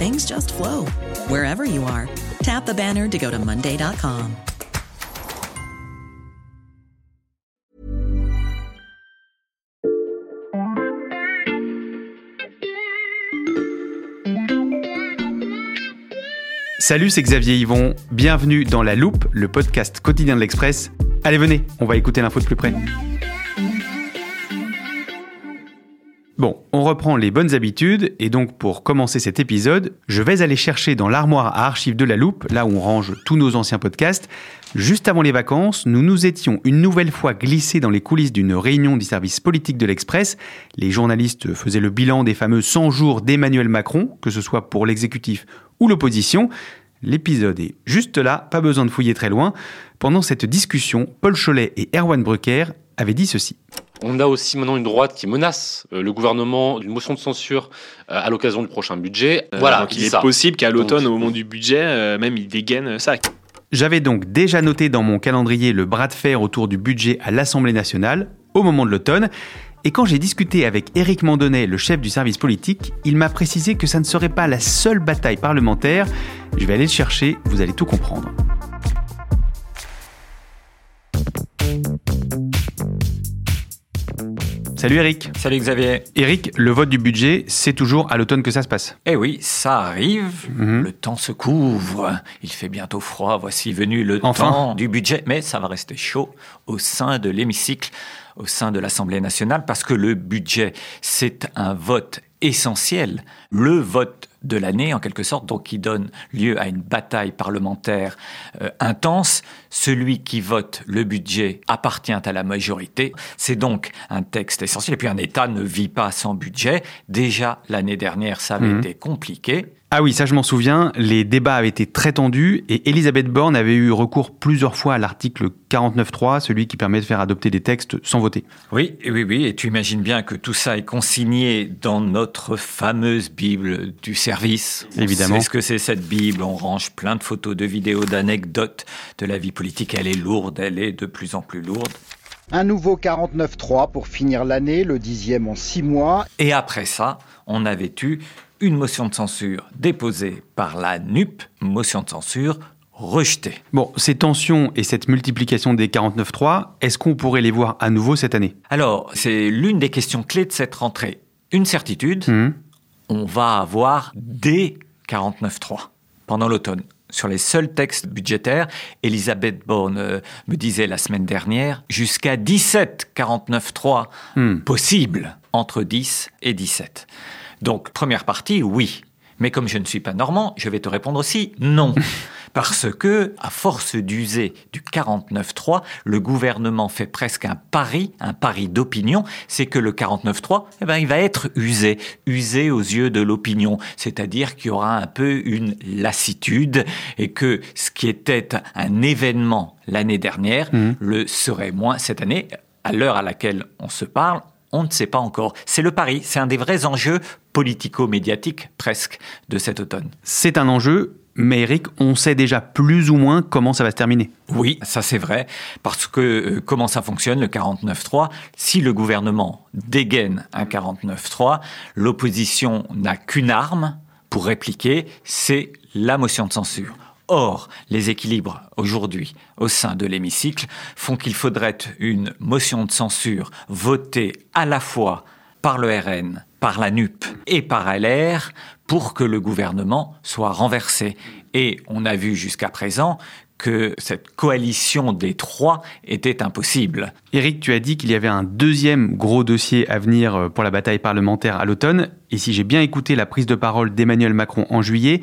things just flow wherever you are. Tap the banner to go to Monday.com. Salut, c'est Xavier Yvon. Bienvenue dans La Loupe, le podcast quotidien de l'Express. Allez, venez, on va écouter l'info de plus près. Bon, on reprend les bonnes habitudes et donc pour commencer cet épisode, je vais aller chercher dans l'armoire à archives de la loupe, là où on range tous nos anciens podcasts. Juste avant les vacances, nous nous étions une nouvelle fois glissés dans les coulisses d'une réunion du service politique de l'Express. Les journalistes faisaient le bilan des fameux 100 jours d'Emmanuel Macron, que ce soit pour l'exécutif ou l'opposition. L'épisode est juste là, pas besoin de fouiller très loin. Pendant cette discussion, Paul Cholet et Erwan Brucker avaient dit ceci. On a aussi maintenant une droite qui menace euh, le gouvernement d'une motion de censure euh, à l'occasion du prochain budget. Euh, voilà, donc il est ça. possible qu'à l'automne, au moment du budget, même il dégaine ça. J'avais donc déjà noté dans mon calendrier le bras de fer autour du budget à l'Assemblée nationale au moment de l'automne. Et quand j'ai discuté avec Éric Mandonnet, le chef du service politique, il m'a précisé que ça ne serait pas la seule bataille parlementaire. Je vais aller le chercher, vous allez tout comprendre. Salut Eric. Salut Xavier. Eric, le vote du budget, c'est toujours à l'automne que ça se passe. Eh oui, ça arrive. Mhm. Le temps se couvre. Il fait bientôt froid. Voici venu le Enfin. temps du budget. Mais ça va rester chaud au sein de l'hémicycle, au sein de l'Assemblée nationale, parce que le budget, c'est un vote essentiel. Le vote de l'année, en quelque sorte, donc qui donne lieu à une bataille parlementaire euh, intense. Celui qui vote le budget appartient à la majorité. C'est donc un texte essentiel. Et puis un État ne vit pas sans budget. Déjà, l'année dernière, ça avait Mhm. été compliqué. Ah oui, ça je m'en souviens, les débats avaient été très tendus et Elisabeth Borne avait eu recours plusieurs fois à l'article 49.3, celui qui permet de faire adopter des textes sans voter. Oui, oui, oui. Et tu imagines bien que tout ça est consigné dans notre fameuse Bible du service. Évidemment. sait ce que c'est cette Bible. On range plein de photos, de vidéos, d'anecdotes de la vie politique. Elle est lourde, elle est de plus en plus lourde. Un nouveau 49-3 pour finir l'année, le dixième en six mois. Et après ça, on avait eu une motion de censure déposée par la NUP, motion de censure rejetée. Bon, ces tensions et cette multiplication des 49.3, est-ce qu'on pourrait les voir à nouveau cette année? Alors, c'est l'une des questions clés de cette rentrée. Une certitude, Mhm. on va avoir des 49.3 pendant l'automne. Sur les seuls textes budgétaires, Elisabeth Borne euh, me disait la semaine dernière, jusqu'à 17 49.3 Hmm. possibles, entre 10 et 17. Donc, première partie, oui. Mais comme je ne suis pas normand, je vais te répondre aussi non. Parce que, à force d'user du 49.3, le gouvernement fait presque un pari, un pari d'opinion, c'est que le 49.3, eh ben, il va être usé, usé aux yeux de l'opinion. C'est-à-dire qu'il y aura un peu une lassitude et que ce qui était un événement l'année dernière le serait moins cette année. À l'heure à laquelle on se parle, on ne sait pas encore. C'est le pari, c'est un des vrais enjeux politico-médiatiques presque de cet automne. C'est un enjeu, mais Eric, on sait déjà plus ou moins comment ça va se terminer. Oui, ça c'est vrai, parce que euh, comment ça fonctionne le 49-3 Si le gouvernement dégaine un 49-3, l'opposition n'a qu'une arme pour répliquer, c'est la motion de censure. Or, les équilibres aujourd'hui au sein de l'hémicycle font qu'il faudrait une motion de censure votée à la fois par le RN, par la NUP et par LR pour que le gouvernement soit renversé. Et on a vu jusqu'à présent que cette coalition des trois était impossible. Éric, tu as dit qu'il y avait un deuxième gros dossier à venir euh, pour la bataille parlementaire à l'automne. Et si j'ai bien écouté la prise de parole d'Emmanuel Macron en juillet,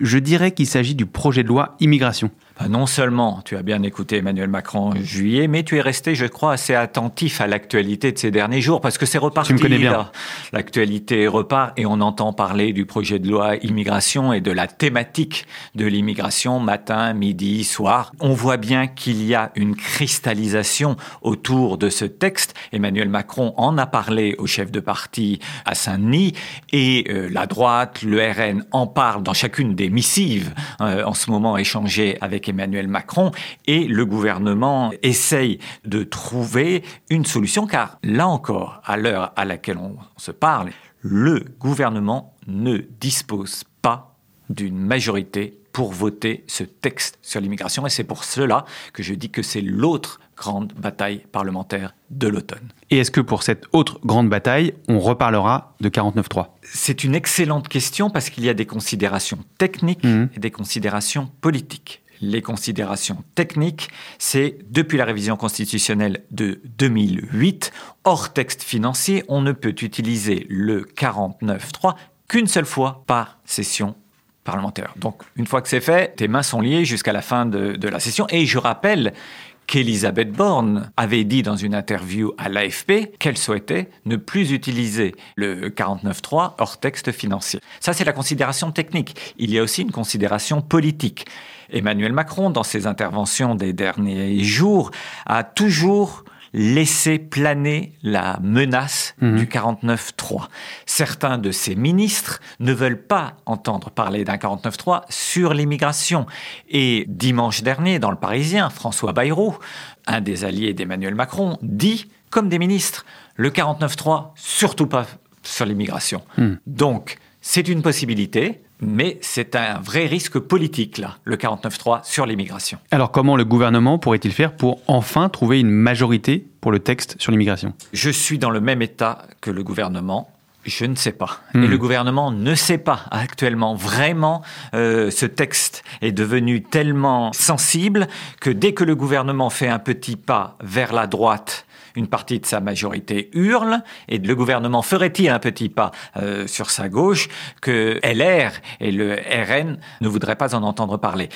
je dirais qu'il s'agit du projet de loi immigration. Bah, non seulement tu as bien écouté Emmanuel Macron en juillet, mais tu es resté, je crois, assez attentif à l'actualité de ces derniers jours, parce que c'est reparti. Tu me connais bien. L'actualité repart et on entend parler du projet de loi immigration et de la thématique de l'immigration matin, midi, soir. On voit bien qu'il y a une cristallisation autour de ce texte. Emmanuel Macron en a parlé au chef de parti à Saint-Denis et euh, la droite, le RN en parle dans chacune des missives euh, en ce moment échangées avec Emmanuel Macron et le gouvernement essaye de trouver une solution car là encore, à l'heure à laquelle on se parle, le gouvernement ne dispose pas d'une majorité pour voter ce texte sur l'immigration et c'est pour cela que je dis que c'est l'autre grande bataille parlementaire de l'automne. Et est-ce que pour cette autre grande bataille, on reparlera de 49.3 C'est une excellente question parce qu'il y a des considérations techniques mmh. et des considérations politiques les considérations techniques, c'est depuis la révision constitutionnelle de 2008, hors texte financier, on ne peut utiliser le 49.3 qu'une seule fois par session parlementaire. Donc une fois que c'est fait, tes mains sont liées jusqu'à la fin de, de la session. Et je rappelle qu'Elisabeth Borne avait dit dans une interview à l'AFP qu'elle souhaitait ne plus utiliser le 49.3 hors texte financier. Ça, c'est la considération technique. Il y a aussi une considération politique. Emmanuel Macron, dans ses interventions des derniers jours, a toujours laissé planer la menace mhm. du 49-3. Certains de ses ministres ne veulent pas entendre parler d'un 49-3 sur l'immigration. Et dimanche dernier, dans le Parisien, François Bayrou, un des alliés d'Emmanuel Macron, dit, comme des ministres, le 49-3, surtout pas sur l'immigration. Mhm. Donc, c'est une possibilité. Mais c'est un vrai risque politique, là, le 49-3 sur l'immigration. Alors comment le gouvernement pourrait-il faire pour enfin trouver une majorité pour le texte sur l'immigration? Je suis dans le même état que le gouvernement. Je ne sais pas. Et hmm. le gouvernement ne sait pas actuellement. Vraiment, euh, ce texte est devenu tellement sensible que dès que le gouvernement fait un petit pas vers la droite, une partie de sa majorité hurle, et le gouvernement ferait-il un petit pas euh, sur sa gauche que LR et le RN ne voudraient pas en entendre parler?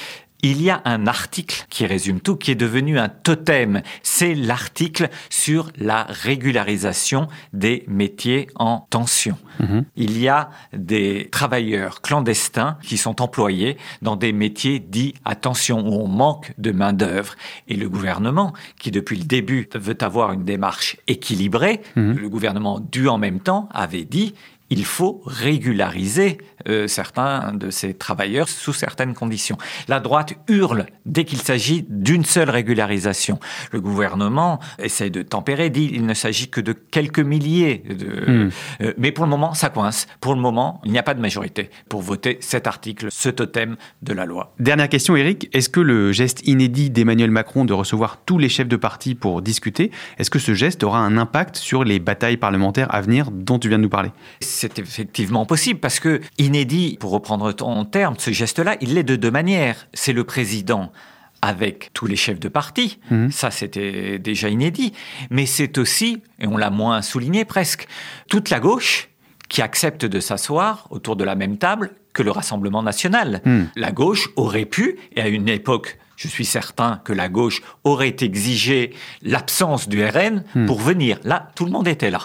Il y a un article qui résume tout, qui est devenu un totem. C'est l'article sur la régularisation des métiers en tension. Mhm. Il y a des travailleurs clandestins qui sont employés dans des métiers dits à tension, où on manque de main-d'œuvre. Et le gouvernement, qui depuis le début veut avoir une démarche équilibrée, mhm. le gouvernement du en même temps avait dit il faut régulariser euh, certains de ces travailleurs sous certaines conditions. La droite hurle dès qu'il s'agit d'une seule régularisation. Le gouvernement essaye de tempérer, dit il ne s'agit que de quelques milliers. De, hmm. euh, mais pour le moment, ça coince. Pour le moment, il n'y a pas de majorité pour voter cet article, ce totem de la loi. Dernière question, Eric. Est-ce que le geste inédit d'Emmanuel Macron de recevoir tous les chefs de parti pour discuter, est-ce que ce geste aura un impact sur les batailles parlementaires à venir dont tu viens de nous parler? C'est effectivement possible parce que inédit, pour reprendre ton terme, ce geste-là, il l'est de deux manières. C'est le président avec tous les chefs de parti, mhm. ça c'était déjà inédit, mais c'est aussi, et on l'a moins souligné presque, toute la gauche qui accepte de s'asseoir autour de la même table que le Rassemblement national. Mhm. La gauche aurait pu, et à une époque je suis certain que la gauche aurait exigé l'absence du RN mhm. pour venir. Là, tout le monde était là.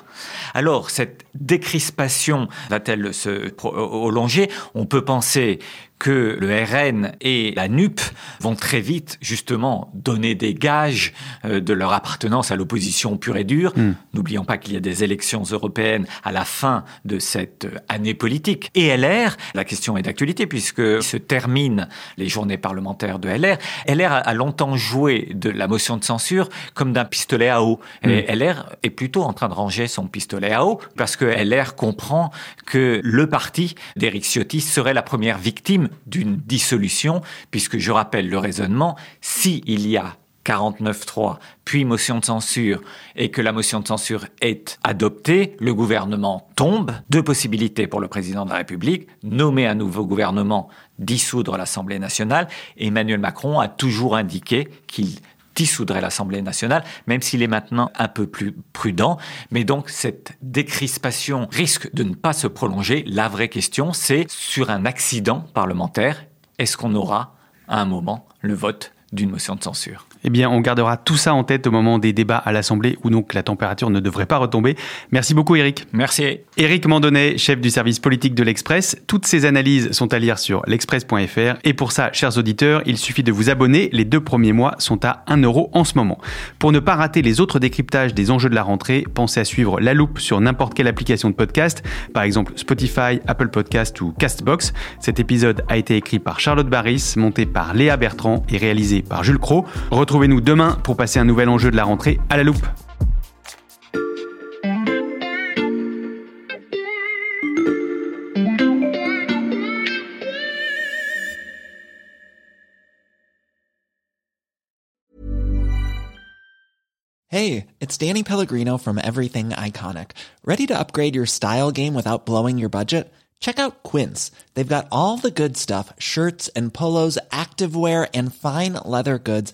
Alors, cette décrispation va-t-elle se prolonger On peut penser que le RN et la NUP vont très vite justement donner des gages euh, de leur appartenance à l'opposition pure et dure. Hmm. N'oublions pas qu'il y a des élections européennes à la fin de cette euh, année politique. Et LR, la question est d'actualité puisque se terminent les journées parlementaires de LR. LR a longtemps joué de la motion de censure comme d'un pistolet à eau. Et hmm. LR est plutôt en train de ranger son pistolet à eau parce que LR comprend que le parti d'Éric Ciotti serait la première victime d'une dissolution, puisque je rappelle le raisonnement, s'il y a 49.3, puis motion de censure, et que la motion de censure est adoptée, le gouvernement tombe. Deux possibilités pour le président de la République, nommer un nouveau gouvernement, dissoudre l'Assemblée nationale. Emmanuel Macron a toujours indiqué qu'il dissoudrait l'Assemblée nationale, même s'il est maintenant un peu plus prudent. Mais donc cette décrispation risque de ne pas se prolonger. La vraie question, c'est sur un accident parlementaire, est-ce qu'on aura à un moment le vote d'une motion de censure? Eh bien, on gardera tout ça en tête au moment des débats à l'Assemblée où donc la température ne devrait pas retomber. Merci beaucoup, Eric. Merci. Eric Mandonnet, chef du service politique de l'Express. Toutes ces analyses sont à lire sur l'express.fr. Et pour ça, chers auditeurs, il suffit de vous abonner. Les deux premiers mois sont à 1 euro en ce moment. Pour ne pas rater les autres décryptages des enjeux de la rentrée, pensez à suivre La Loupe sur n'importe quelle application de podcast, par exemple Spotify, Apple Podcast ou Castbox. Cet épisode a été écrit par Charlotte Barris, monté par Léa Bertrand et réalisé par Jules Cro. Retrouvez-nous demain pour passer un nouvel enjeu de la rentrée à la loupe. Hey, it's Danny Pellegrino from Everything Iconic. Ready to upgrade your style game without blowing your budget? Check out Quince. They've got all the good stuff shirts and polos, activewear, and fine leather goods,